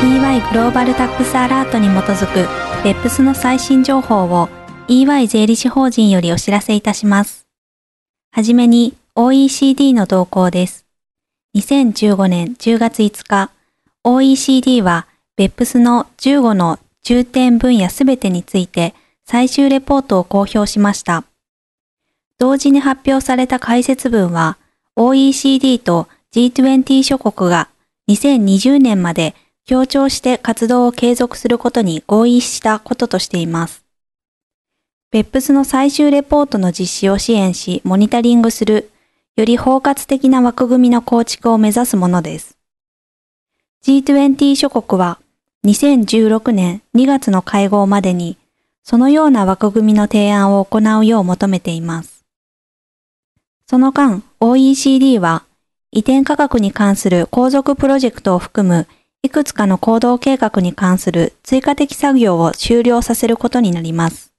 EY グローバルタックスアラートに基づく BEPS の最新情報を EY 税理士法人よりお知らせいたします。はじめに OECD の動向です。2015年10月5日、OECD は BEPS の15の重点分野すべてについて最終レポートを公表しました。同時に発表された解説文は OECD と G20 諸国が2020年まで協調して活動を継続することに合意したこととしています。BEPS の最終レポートの実施を支援し、モニタリングする、より包括的な枠組みの構築を目指すものです。G20 諸国は2016年2月の会合までに、そのような枠組みの提案を行うよう求めています。その間、OECD は移転価格に関する皇族プロジェクトを含むいくつかの行動計画に関する追加的作業を終了させることになります。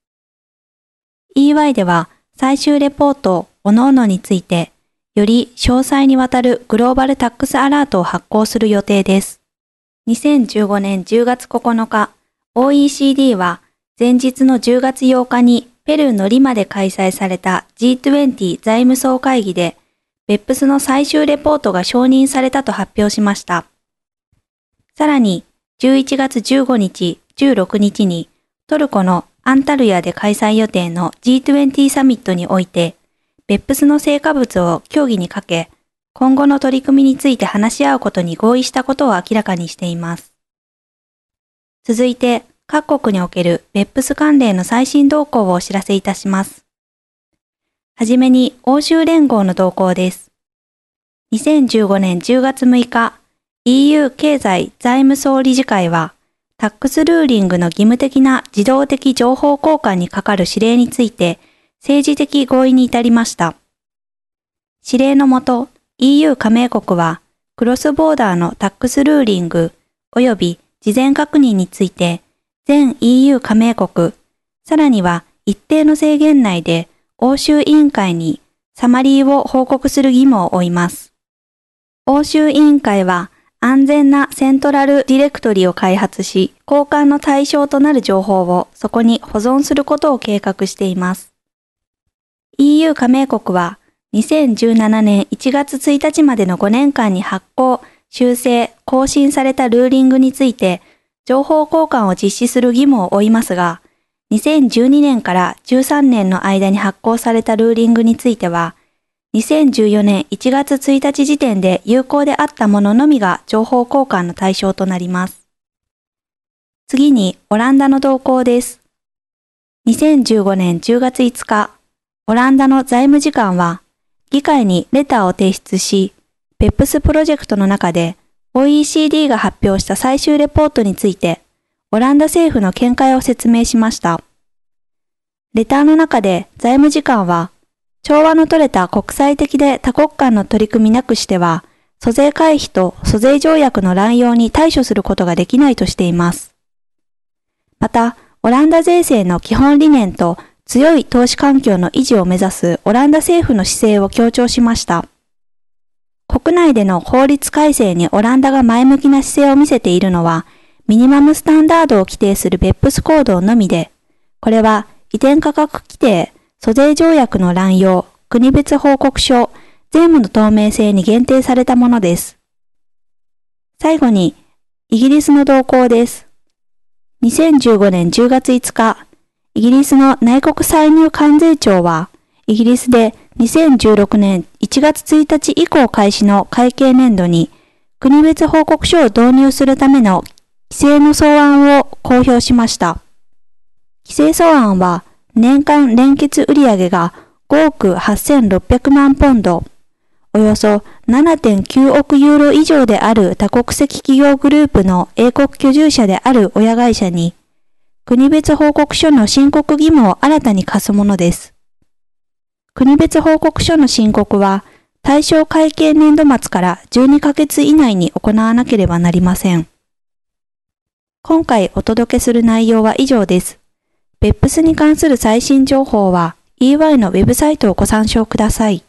EY では最終レポート各々について、より詳細にわたるグローバルタックスアラートを発行する予定です。2015年10月9日、OECD は前日の10月8日にペルーのリマで開催された G20 財務総会議で、BEPS の最終レポートが承認されたと発表しました。さらに、11月15日、16日にトルコのアンタルヤで開催予定の G20 サミットにおいて、ベップスの成果物を協議にかけ、今後の取り組みについて話し合うことに合意したことを明らかにしています。続いて、各国におけるベップス関連の最新動向をお知らせいたします。はじめに欧州連合の動向です。2015年10月6日、EU 経済財務総理事会は、タックスルーリングの義務的な自動的情報交換にかかる指令について、政治的合意に至りました。指令のもと、EU 加盟国は、クロスボーダーのタックスルーリング及び事前確認について、全 EU 加盟国、さらには一定の制限内で欧州委員会にサマリーを報告する義務を負います。欧州委員会は安全なセントラルディレクトリを開発し、交換の対象となる情報をそこに保存することを計画しています。EU 加盟国は2017年1月1日までの5年間に発行、修正、更新されたルーリングについて、情報交換を実施する義務を負いますが、2012年から13年の間に発行されたルーリングについては、2014年1月1日時点で有効であったもののみが情報交換の対象となります。次に、オランダの動向です。2015年10月5日、オランダの財務次官は、議会にレターを提出し、ペップスプロジェクトの中で OECD が発表した最終レポートについて、オランダ政府の見解を説明しました。レターの中で財務次官は、調和の取れた国際的で多国間の取り組みなくしては、租税回避と租税条約の乱用に対処することができないとしています。また、オランダ税制の基本理念と強い投資環境の維持を目指すオランダ政府の姿勢を強調しました。国内での法律改正にオランダが前向きな姿勢を見せているのは、ミニマムスタンダードを規定するベップス行動のみで、これは移転価格規定、租税条約の乱用、国別報告書、税務の透明性に限定されたものです。最後に、イギリスの動向です。2015年10月5日、イギリスの内国歳入関税庁は、イギリスで2016年1月1日以降開始の会計年度に、国別報告書を導入するための規制の草案を公表しました。規制草案は、年間連結売上が5億8600万ポンド、およそ7.9億ユーロ以上である多国籍企業グループの英国居住者である親会社に、国別報告書の申告義務を新たに課すものです。国別報告書の申告は、対象会計年度末から12ヶ月以内に行わなければなりません。今回お届けする内容は以上です。別府スに関する最新情報は EY のウェブサイトをご参照ください。